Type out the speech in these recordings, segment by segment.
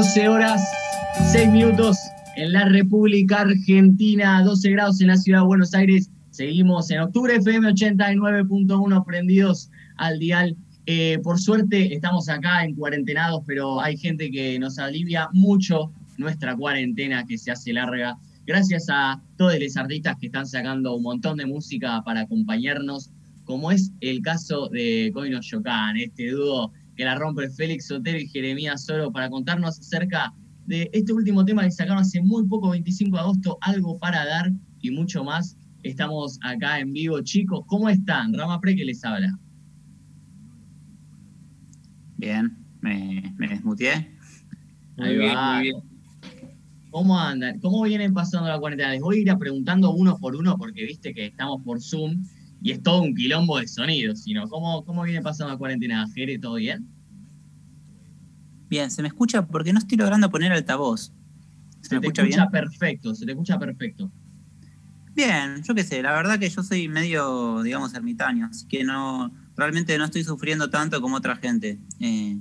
14 horas, 6 minutos en la República Argentina, 12 grados en la ciudad de Buenos Aires. Seguimos en octubre FM 89.1 prendidos al dial. Eh, por suerte estamos acá en cuarentenados, pero hay gente que nos alivia mucho nuestra cuarentena que se hace larga. Gracias a todos los artistas que están sacando un montón de música para acompañarnos, como es el caso de Coino Yocan, este dúo que la rompe Félix Sotero y Jeremías Soro para contarnos acerca de este último tema que sacaron hace muy poco, 25 de agosto, algo para dar y mucho más. Estamos acá en vivo, chicos. ¿Cómo están? Rama Pre que les habla. Bien, me, me desmuteé. Ahí va. Muy bien. ¿Cómo andan? ¿Cómo vienen pasando la cuarentena? Les voy a ir a preguntando uno por uno porque viste que estamos por Zoom y es todo un quilombo de sonidos, sino ¿cómo, cómo viene pasando la cuarentena? Jere, ¿todo bien? Bien, se me escucha porque no estoy logrando poner altavoz. ¿Se, me escucha, escucha perfecto, se te escucha perfecto. Bien, yo qué sé, la verdad que yo soy medio, digamos, ermitaño, así que no, realmente no estoy sufriendo tanto como otra gente. Eh,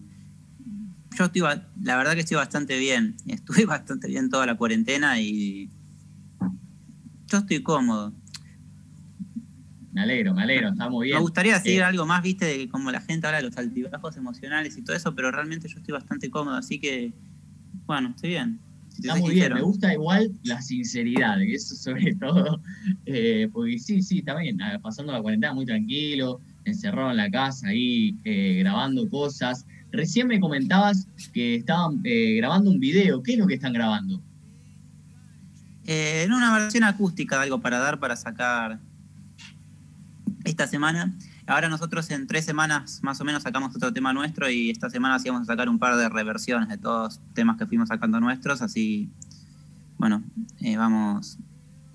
yo estoy, la verdad que estoy bastante bien, estuve bastante bien toda la cuarentena y yo estoy cómodo. Me alegro, me alegro, está muy bien. Me gustaría decir eh, algo más, viste, de como la gente habla de los altibajos emocionales y todo eso, pero realmente yo estoy bastante cómodo, así que, bueno, estoy bien. está muy bien, me gusta igual la sinceridad, eso sobre todo, eh, porque sí, sí, está bien, pasando la cuarentena muy tranquilo, encerrado en la casa ahí, eh, grabando cosas. Recién me comentabas que estaban grabando un video, ¿qué es lo que están grabando? en una versión acústica, algo para dar, para sacar esta semana. Ahora nosotros en tres semanas más o menos sacamos otro tema nuestro y esta semana sí vamos a sacar un par de reversiones de todos los temas que fuimos sacando nuestros, así, bueno, eh, vamos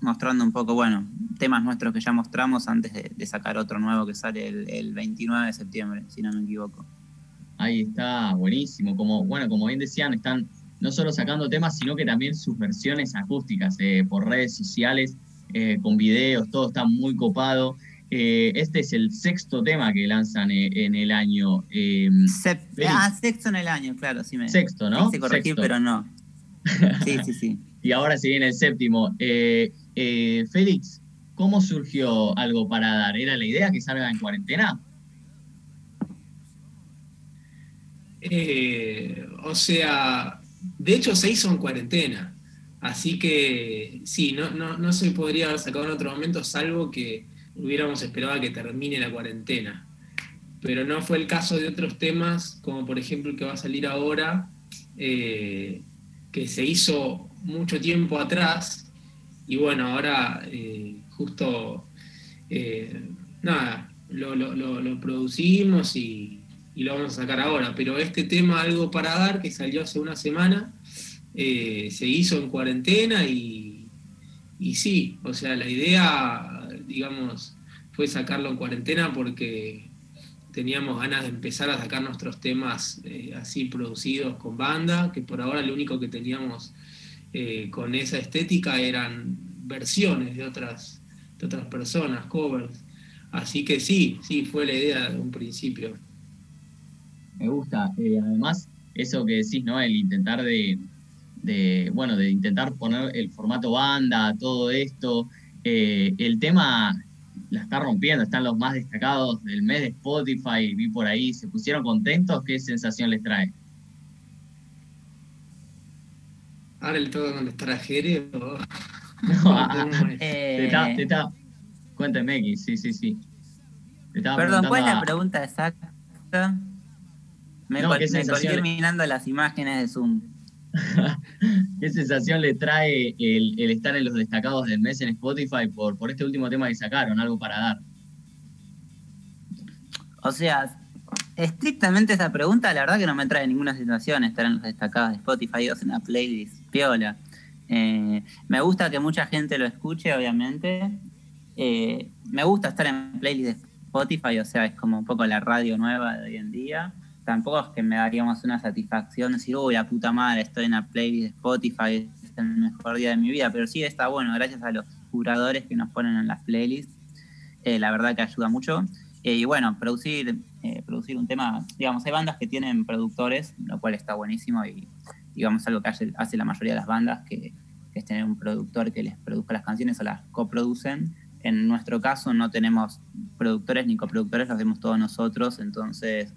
mostrando un poco, bueno, temas nuestros que ya mostramos antes de, sacar otro nuevo que sale el, 29 de septiembre, si no me equivoco. Ahí está, buenísimo. Como, bueno, como bien decían, están no solo sacando temas, sino que también sus versiones acústicas eh, por redes sociales, eh, con videos, todo está muy copado. Eh, este es el sexto tema que lanzan eh, en el año. Eh, ah, sexto en el año, claro, sí me. Sexto, ¿no? Se corregir, pero no. Sí, sí, sí. y ahora se viene el séptimo. Félix, ¿cómo surgió algo para dar? ¿Era la idea que salga en cuarentena? o sea, de hecho se hizo en cuarentena. Así que sí, no, no, no se podría haber sacado en otro momento, salvo que hubiéramos esperado a que termine la cuarentena. Pero no fue el caso de otros temas, como por ejemplo el que va a salir ahora, eh, que se hizo mucho tiempo atrás, y bueno, ahora eh, justo, eh, nada, lo, producimos y, lo vamos a sacar ahora. Pero este tema, Algo para Dar, que salió hace una semana, se hizo en cuarentena y sí, o sea, la idea digamos, fue sacarlo en cuarentena porque teníamos ganas de empezar a sacar nuestros temas eh, así producidos con banda, que por ahora lo único que teníamos eh, con esa estética eran versiones de otras, de otras personas, covers. Así que sí, sí, fue la idea de un principio. Me gusta. Eh, además, eso que decís, ¿no? El intentar de, de, bueno, de intentar poner el formato banda, todo esto, eh, el tema la está rompiendo, están los más destacados del mes de Spotify, vi por ahí, ¿se pusieron contentos? ¿Qué sensación les trae? Ahora el todo con extranjero. No, ah, eh... te está, cuénteme, X, sí, sí, sí. Perdón, ¿cuál es la pregunta exacta? Me, no, me terminando las imágenes de Zoom. ¿Qué sensación le trae el, estar en los destacados del mes en Spotify por, este último tema que sacaron? Algo para dar. O sea, estrictamente esa pregunta, la verdad que no me trae ninguna situación estar en los destacados de Spotify o en una playlist piola. Eh, me gusta que mucha gente lo escuche, obviamente. Eh, me gusta estar en playlist de Spotify, o sea, es como un poco la radio nueva de hoy en día tampoco es que me daríamos una satisfacción decir, uy, la puta madre, estoy en la playlist de Spotify, es el mejor día de mi vida, pero sí está bueno, gracias a los curadores que nos ponen en las playlists, eh, la verdad que ayuda mucho. Eh, y bueno, producir, eh, producir un tema, digamos, hay bandas que tienen productores, lo cual está buenísimo y digamos, algo que hace, la mayoría de las bandas, que, es tener un productor que les produzca las canciones o las coproducen. En nuestro caso no tenemos productores ni coproductores, lo hacemos todos nosotros, entonces,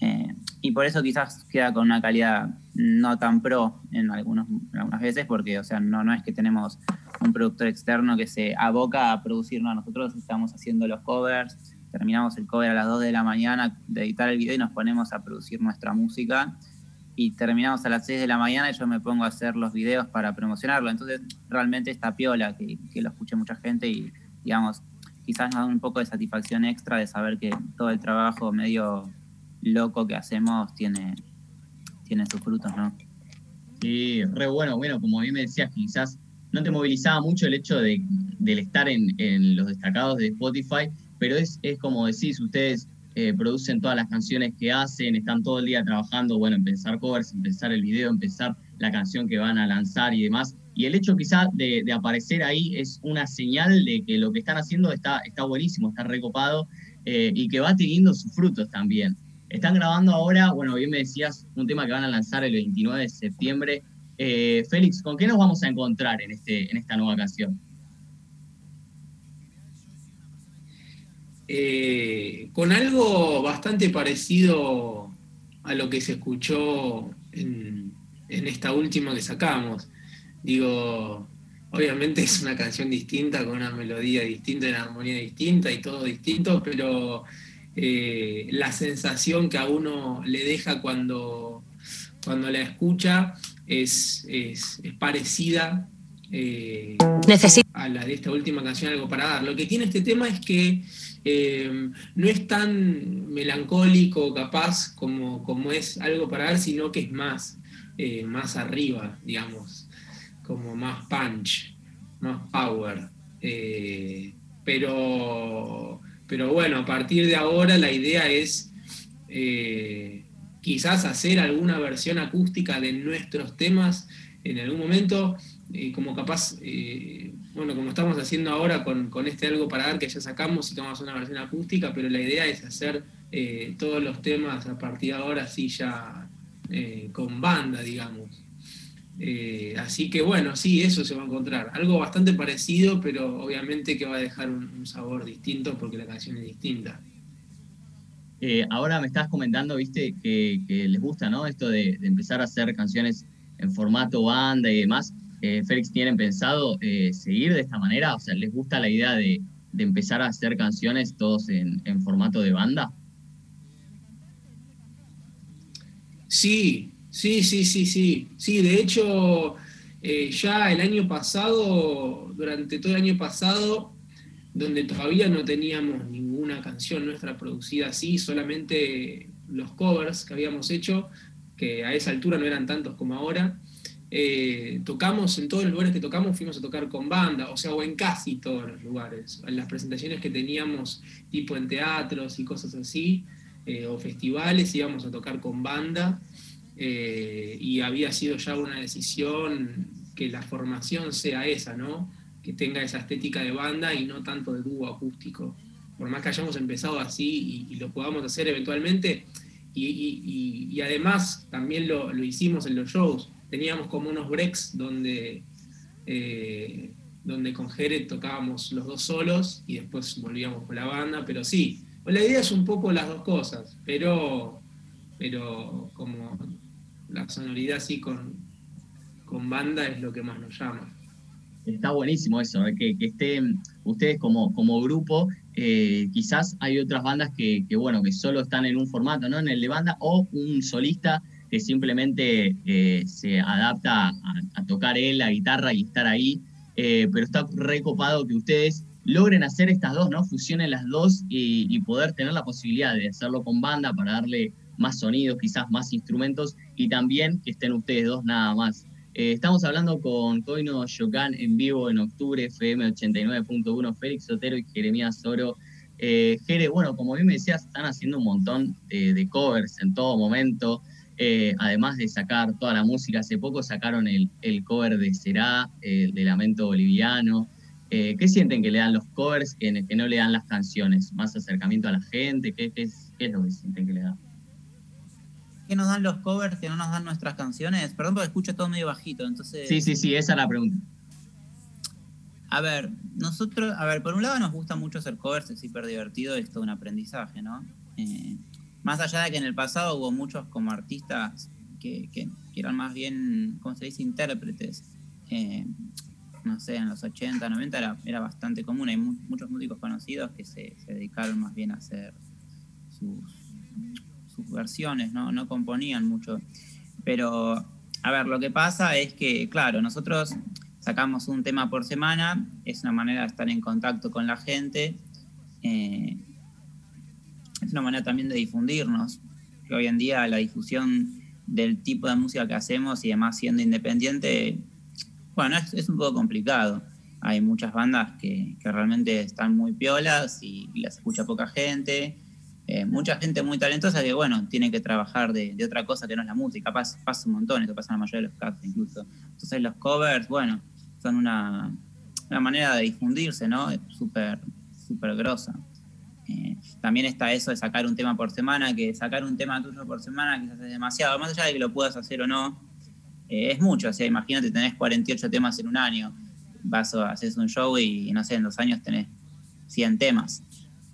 eh, y por eso quizás queda con una calidad no tan pro en, algunos, algunas veces, porque, o sea, no, no es que tenemos un productor externo que se aboca a producirnos, nosotros estamos haciendo los covers, terminamos el cover a las 2 de la mañana de editar el video y nos ponemos a producir nuestra música y terminamos a las 6 de la mañana y yo me pongo a hacer los videos para promocionarlo. Entonces, realmente está piola que, que lo escuche mucha gente y, digamos, quizás nos da un poco de satisfacción extra de saber que todo el trabajo medio loco que hacemos tiene, tiene sus frutos, ¿no? Sí, re bueno. Bueno, como bien me decías, quizás no te movilizaba mucho el hecho de, estar en, en los destacados de Spotify, pero es, es como decís, ustedes eh, producen todas las canciones que hacen, están todo el día trabajando, bueno, empezar covers, empezar el video, empezar la canción que van a lanzar y demás. Y el hecho quizá de, aparecer ahí es una señal de que lo que están haciendo está, está buenísimo, está recopado eh, y que va teniendo sus frutos también. Están grabando ahora, bueno, bien me decías, un tema que van a lanzar el 29 de septiembre. Eh, Félix, ¿con qué nos vamos a encontrar en, este, en esta nueva canción? Eh, con algo bastante parecido a lo que se escuchó en, esta última que sacamos. Digo, obviamente es una canción distinta, con una melodía distinta, una armonía distinta y todo distinto, pero eh, la sensación que a uno le deja cuando, cuando la escucha es, parecida eh, a la de esta última canción, Algo para dar. Lo que tiene este tema es que eh, no es tan melancólico capaz como, como es algo para ver, sino que es más, eh, más arriba, digamos, como más punch, más power. Pero, pero bueno, a partir de ahora la idea es quizás hacer alguna versión acústica de nuestros temas en algún momento, como capaz bueno, como estamos haciendo ahora con, este algo para dar que ya sacamos y tomamos una versión acústica, pero la idea es hacer eh, todos los temas a partir de ahora sí ya eh, con banda, digamos. Eh, así que bueno, sí, eso se va a encontrar. Algo bastante parecido, pero obviamente que va a dejar un, sabor distinto porque la canción es distinta. ahora me estás comentando, viste, que, les gusta, ¿no? Esto de, de empezar a hacer canciones en formato banda y demás. Eh, Félix, ¿tienen pensado eh, seguir de esta manera? O sea, ¿les gusta la idea de, empezar a hacer canciones todos en, formato de banda? Sí, sí, sí, sí, sí. Sí, de hecho, eh, ya el año pasado, durante todo el año pasado, donde todavía no teníamos ninguna canción nuestra producida así, solamente los covers que habíamos hecho, que a esa altura no eran tantos como ahora, eh, tocamos en todos los lugares que tocamos, fuimos a tocar con banda, o sea, o en casi todos los lugares. En las presentaciones que teníamos, tipo en teatros y cosas así, eh, o festivales, íbamos a tocar con banda, eh, y había sido ya una decisión que la formación sea esa, ¿no? Que tenga esa estética de banda y no tanto de dúo acústico. Por más que hayamos empezado así y, lo podamos hacer eventualmente, y, además también lo, lo hicimos en los shows teníamos como unos breaks donde, eh, donde con Jere tocábamos los dos solos y después volvíamos con la banda, pero sí, la idea es un poco las dos cosas, pero, pero como la sonoridad así con, con banda es lo que más nos llama. Está buenísimo eso, ¿eh? que, estén ustedes como, como grupo, eh, quizás hay otras bandas que, que, bueno, que solo están en un formato, ¿no? En el de banda, o un solista que simplemente eh, se adapta a, tocar él la guitarra y estar ahí, pero está recopado que ustedes logren hacer estas dos, ¿no? Fusionen las dos y, poder tener la posibilidad de hacerlo con banda para darle más sonidos, quizás más instrumentos y también que estén ustedes dos nada más. Eh, estamos hablando con Coino Yocan en vivo en octubre, FM 89.1, Félix Sotero y Jeremías Oro. Jere, bueno, como bien me decías, están haciendo un montón de covers en todo momento. Eh, además de sacar toda la música, hace poco sacaron el, cover de Será, el de Lamento Boliviano. Eh, ¿Qué sienten que le dan los covers que, que, no le dan las canciones? ¿Más acercamiento a la gente? ¿Qué, es, lo que sienten que le da? ¿Qué nos dan los covers que no nos dan nuestras canciones? Perdón porque escucho todo medio bajito, entonces... Sí, sí, sí, esa es la pregunta. A ver, nosotros, a ver, por un lado nos gusta mucho hacer covers, es hiper divertido, es todo un aprendizaje, ¿no? Eh, más allá de que en el pasado hubo muchos como artistas que, que, eran más bien, ¿cómo se dice?, intérpretes. Eh, no sé, en los 80, 90 era, era bastante común. Hay muchos músicos conocidos que se, se, dedicaron más bien a hacer sus, sus versiones, ¿no? no componían mucho. Pero, a ver, lo que pasa es que, claro, nosotros sacamos un tema por semana, es una manera de estar en contacto con la gente, eh, es una manera también de difundirnos, que hoy en día la difusión del tipo de música que hacemos y además siendo independiente, bueno, es, un poco complicado. Hay muchas bandas que, realmente están muy piolas y, las escucha poca gente. Eh, mucha gente muy talentosa que, bueno, tiene que trabajar de, otra cosa que no es la música. Pasa, pasa un montón, esto pasa en la mayoría de los casos incluso. Entonces los covers, bueno, son una, manera de difundirse, ¿no? Súper, súper grosa. Eh, también está eso de sacar un tema por semana, que sacar un tema tuyo por semana quizás es demasiado, más allá de que lo puedas hacer o no, eh, es mucho. O sea, imagínate, tenés 48 temas en un año, vas a haces un show y no sé, en dos años tenés 100 temas.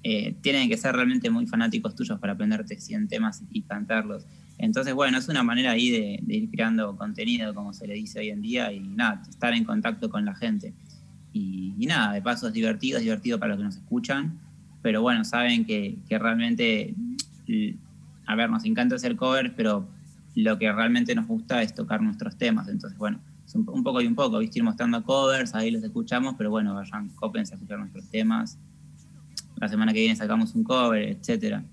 Eh, tienen que ser realmente muy fanáticos tuyos para aprenderte 100 temas y cantarlos. Entonces, bueno, es una manera ahí de, ir creando contenido, como se le dice hoy en día, y nada, estar en contacto con la gente. Y, nada, de paso es divertido, es divertido para los que nos escuchan, pero bueno, saben que, realmente, a ver, nos encanta hacer covers, pero lo que realmente nos gusta es tocar nuestros temas. Entonces, bueno, es un, poco y un poco, ¿viste? ir mostrando covers, ahí los escuchamos, pero bueno, vayan, cópense a escuchar nuestros temas. La semana que viene sacamos un cover, etcétera.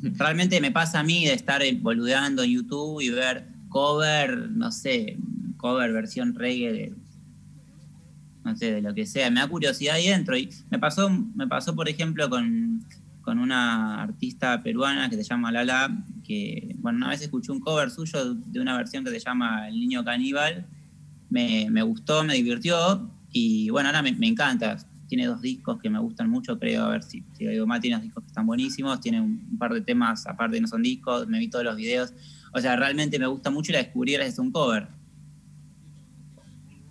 Realmente me pasa a mí de estar boludeando en YouTube y ver cover, no sé, cover versión reggae de, no sé, de lo que sea. Me da curiosidad y entro. Y me pasó, me pasó por ejemplo, con, una artista peruana que se llama Lala, que, bueno, una vez escuché un cover suyo de una versión que se llama El Niño Caníbal. Me, gustó, me divirtió y bueno, ahora me, me encanta tiene dos discos que me gustan mucho, creo, a ver si, si digo mal, tiene dos discos que están buenísimos, tiene un, par de temas, aparte no son discos, me vi todos los videos, o sea, realmente me gusta mucho y la descubrí es un cover.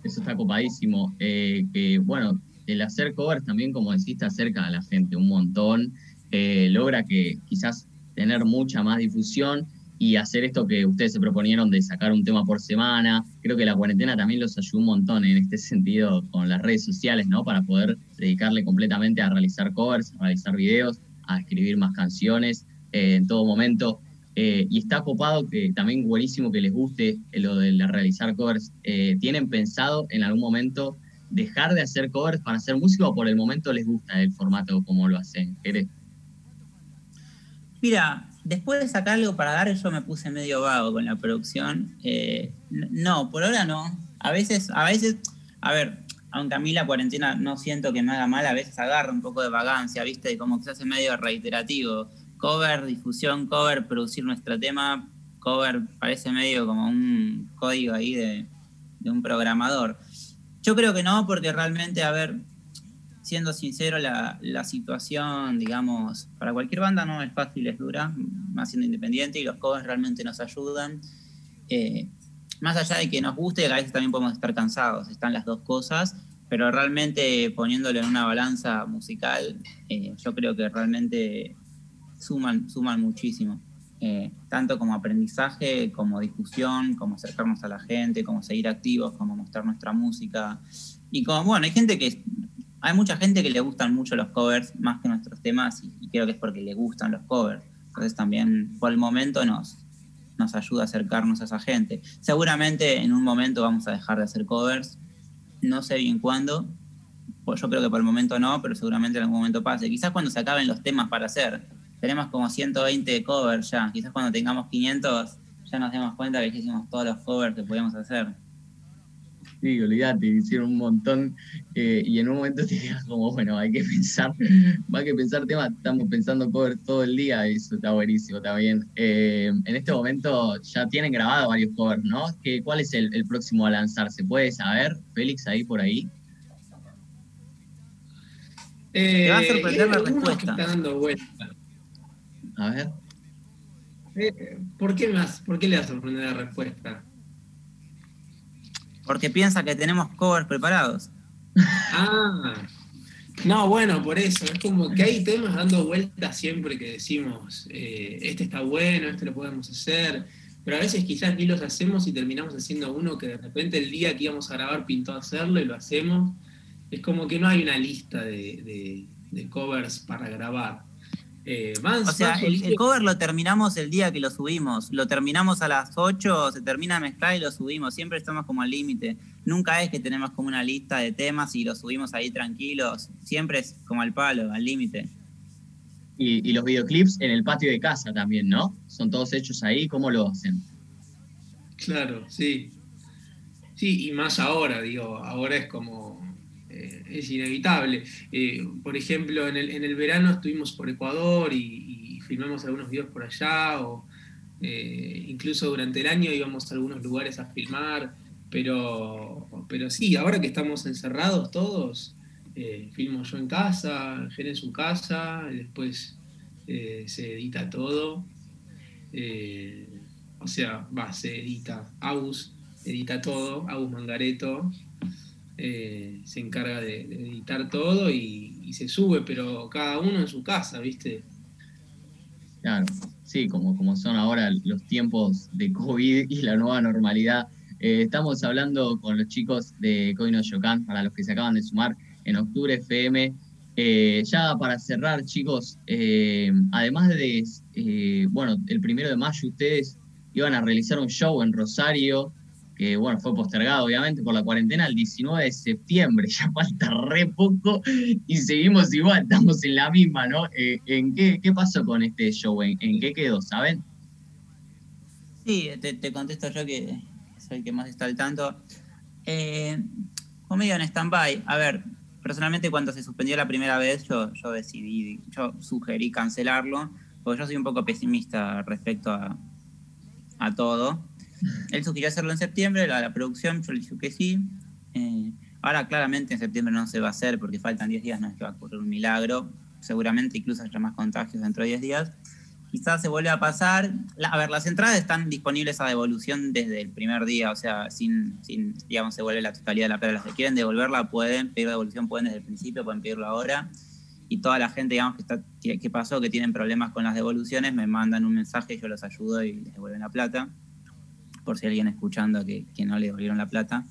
Eso está copadísimo, eh, que bueno, el hacer covers también, como decís, te acerca a la gente un montón, eh, logra que quizás tener mucha más difusión y hacer esto que ustedes se proponieron de sacar un tema por semana. Creo que la cuarentena también los ayudó un montón en este sentido con las redes sociales, ¿no? Para poder dedicarle completamente a realizar covers, a realizar videos, a escribir más canciones eh, en todo momento. Eh, y está copado que también buenísimo que les guste lo de realizar covers. Eh, ¿Tienen pensado en algún momento dejar de hacer covers para hacer música o por el momento les gusta el formato como lo hacen? Mira, después de sacar algo para dar, yo me puse medio vago con la producción. Eh, no, por ahora no. A veces, a veces, a ver, aunque a mí la cuarentena no siento que me haga mal, a veces agarra un poco de vagancia, ¿viste? Como que se hace medio reiterativo. Cover, difusión, cover, producir nuestro tema, cover, parece medio como un código ahí de, de un programador. Yo creo que no, porque realmente, a ver, siendo sincero, la, situación, digamos, para cualquier banda no es fácil, es dura, más siendo independiente, y los covers realmente nos ayudan. Eh, más allá de que nos guste, a veces también podemos estar cansados, están las dos cosas, pero realmente poniéndolo en una balanza musical, eh, yo creo que realmente suman, suman muchísimo. Eh, tanto como aprendizaje, como discusión, como acercarnos a la gente, como seguir activos, como mostrar nuestra música. Y como, bueno, hay gente que hay mucha gente que le gustan mucho los covers más que nuestros temas y, creo que es porque le gustan los covers. Entonces también por el momento nos, nos ayuda a acercarnos a esa gente. Seguramente en un momento vamos a dejar de hacer covers, no sé bien cuándo, pues yo creo que por el momento no, pero seguramente en algún momento pase. Quizás cuando se acaben los temas para hacer, tenemos como 120 covers ya, quizás cuando tengamos 500 ya nos demos cuenta que hicimos todos los covers que podíamos hacer. Sí, olvídate, hicieron un montón eh, y en un momento te digas como, bueno, hay que pensar, hay que pensar temas, estamos pensando cover todo el día, eso está buenísimo también. Eh, en este momento ya tienen grabado varios covers, ¿no? ¿Qué, ¿Cuál es el, próximo a lanzar? ¿Se puede saber, Félix, ahí por ahí? Eh, Te va a sorprender la respuesta. A ver. Eh, ¿Por qué más? ¿Por qué le da sorprender la respuesta? Porque piensa que tenemos covers preparados. Ah, no, bueno, por eso. Es como que hay temas dando vueltas siempre que decimos, eh, este está bueno, este lo podemos hacer. Pero a veces quizás ni los hacemos y terminamos haciendo uno que de repente el día que íbamos a grabar pintó hacerlo y lo hacemos. Es como que no hay una lista de, covers para grabar. Eh, o sea, el, cover lo terminamos el día que lo subimos. Lo terminamos a las 8, se termina a mezclar y lo subimos. Siempre estamos como al límite. Nunca es que tenemos como una lista de temas y lo subimos ahí tranquilos. Siempre es como al palo, al límite. Y, los videoclips en el patio de casa también, ¿no? Son todos hechos ahí, ¿cómo lo hacen? Claro, sí. Sí, y más ahora, digo, ahora es como, es inevitable. Eh, por ejemplo, en el, en el, verano estuvimos por Ecuador y, filmamos algunos videos por allá, o eh, incluso durante el año íbamos a algunos lugares a filmar, pero, pero sí, ahora que estamos encerrados todos, eh, filmo yo en casa, Gen en su casa, después se edita todo. O sea, va, se edita. Agus edita todo, Agus Mangareto se encarga de, editar todo y, se sube, pero cada uno en su casa, ¿viste? Claro, sí, como, como son ahora los tiempos de COVID y la nueva normalidad. estamos hablando con los chicos de Coino Yocan, para los que se acaban de sumar en Octubre FM. Eh, ya para cerrar, chicos, eh, además de, eh, bueno, el primero de mayo ustedes iban a realizar un show en Rosario, que bueno, fue postergado obviamente por la cuarentena el 19 de septiembre, ya falta re poco y seguimos igual, estamos en la misma, ¿no? ¿En qué, qué, pasó con este show? ¿En, qué quedó, saben? Sí, te, contesto yo que soy el que más está al tanto. Eh, medio en stand-by. A ver, personalmente cuando se suspendió la primera vez yo, yo decidí, yo sugerí cancelarlo, porque yo soy un poco pesimista respecto a, a todo. Él sugirió hacerlo en septiembre, la, la producción, yo le dije que sí. Eh, ahora claramente en septiembre no se va a hacer porque faltan 10 días, no es que va a ocurrir un milagro. Seguramente incluso haya más contagios dentro de 10 días quizás se vuelve a pasar. a ver, las entradas están disponibles a devolución desde el primer día, o sea, sin, sin digamos, se vuelve la totalidad de la plata. Las que quieren devolverla pueden pedir devolución, pueden desde el principio, pueden pedirlo ahora. Y toda la gente, digamos, que, está, que pasó, que tienen problemas con las devoluciones, me mandan un mensaje, yo los ayudo y les devuelven la plata. Por si alguien escuchando que, que no le devolvieron la plata.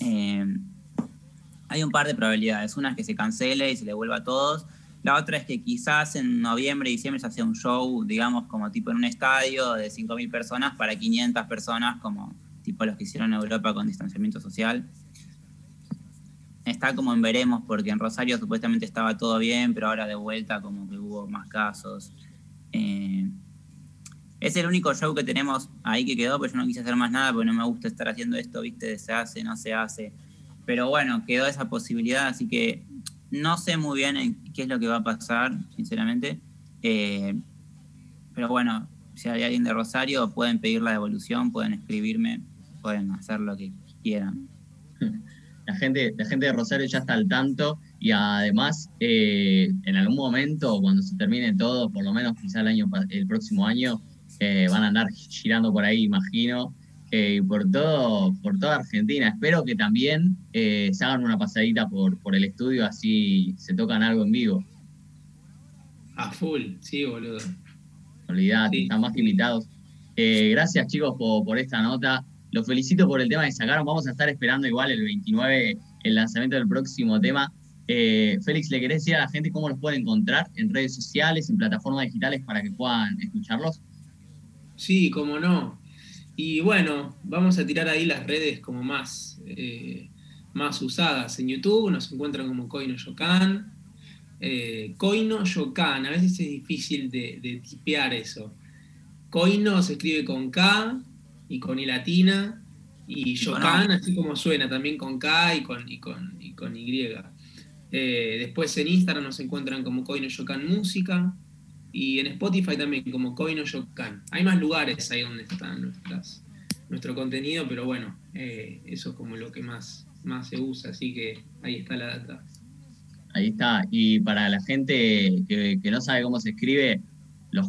Eh, hay un par de probabilidades. Una es que se cancele y se le vuelva a todos la otra es que quizás en noviembre, diciembre se hace un show, digamos, como tipo en un estadio de 5.000 personas para 500 personas, como tipo los que hicieron en Europa con distanciamiento social. Está como en veremos, porque en Rosario supuestamente estaba todo bien, pero ahora de vuelta como que hubo más casos. Eh, es el único show que tenemos ahí que quedó, pero yo no quise hacer más nada porque no me gusta estar haciendo esto, viste, se hace, no se hace. Pero bueno, quedó esa posibilidad, así que no sé muy bien qué es lo que va a pasar, sinceramente. Eh, pero bueno, si hay alguien de Rosario, pueden pedir la devolución, pueden escribirme, pueden hacer lo que quieran. La gente, la gente de Rosario ya está al tanto y además eh, en algún momento, cuando se termine todo, por lo menos quizá el, año, el próximo año, eh, van a andar girando por ahí, imagino, eh, por todo, por toda Argentina. Espero que también eh, se hagan una pasadita por, por el estudio, así se tocan algo en vivo. A full, sí, boludo. Olvidate, están más invitados. Eh, gracias chicos por, por, esta nota. Los felicito por el tema que sacaron. Vamos a estar esperando igual el 29 el lanzamiento del próximo tema. Félix, ¿le querés decir a la gente cómo los pueden encontrar en redes sociales, en plataformas digitales para que puedan escucharlos? Sí, cómo no. Y bueno, vamos a tirar ahí las redes como más, eh, más usadas. En YouTube nos encuentran como Coino Yocan. Eh, Coino Yocan, a veces es difícil de, tipear eso. Coino se escribe con K y con I latina. Y Yocan, así como suena, también con K y con, y con, y con Y. Eh, después en Instagram nos encuentran como Coino Yocan Música y en Spotify también como Coino Yokan. Hay más lugares ahí donde está nuestro contenido, pero bueno, eh, eso es como lo que más, más se usa, así que ahí está la data. Ahí está. Y para la gente que, no sabe cómo se escribe, lo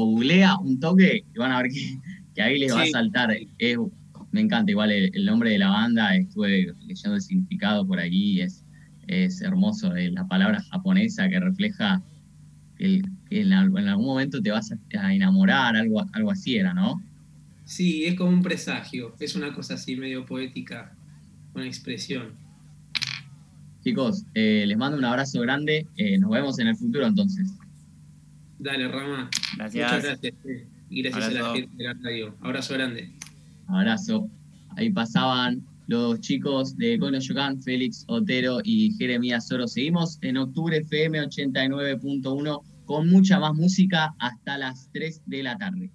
googlea un toque y van a ver que, ahí les va a saltar. me encanta, igual el, nombre de la banda, estuve leyendo el significado por aquí, es, es hermoso, la palabra japonesa que refleja en, algún momento te vas a enamorar, algo, algo así era, ¿no? Sí, es como un presagio, es una cosa así medio poética, una expresión. Chicos, eh, les mando un abrazo grande, eh, nos vemos en el futuro entonces. Dale, Rama. Gracias. Muchas gracias. Eh, y gracias a la gente de la radio. Abrazo grande. Abrazo. Ahí pasaban los chicos de Cono Yocan, Félix Otero y Jeremías Soro. Seguimos en octubre FM 89.1 con mucha más música hasta las 3 de la tarde.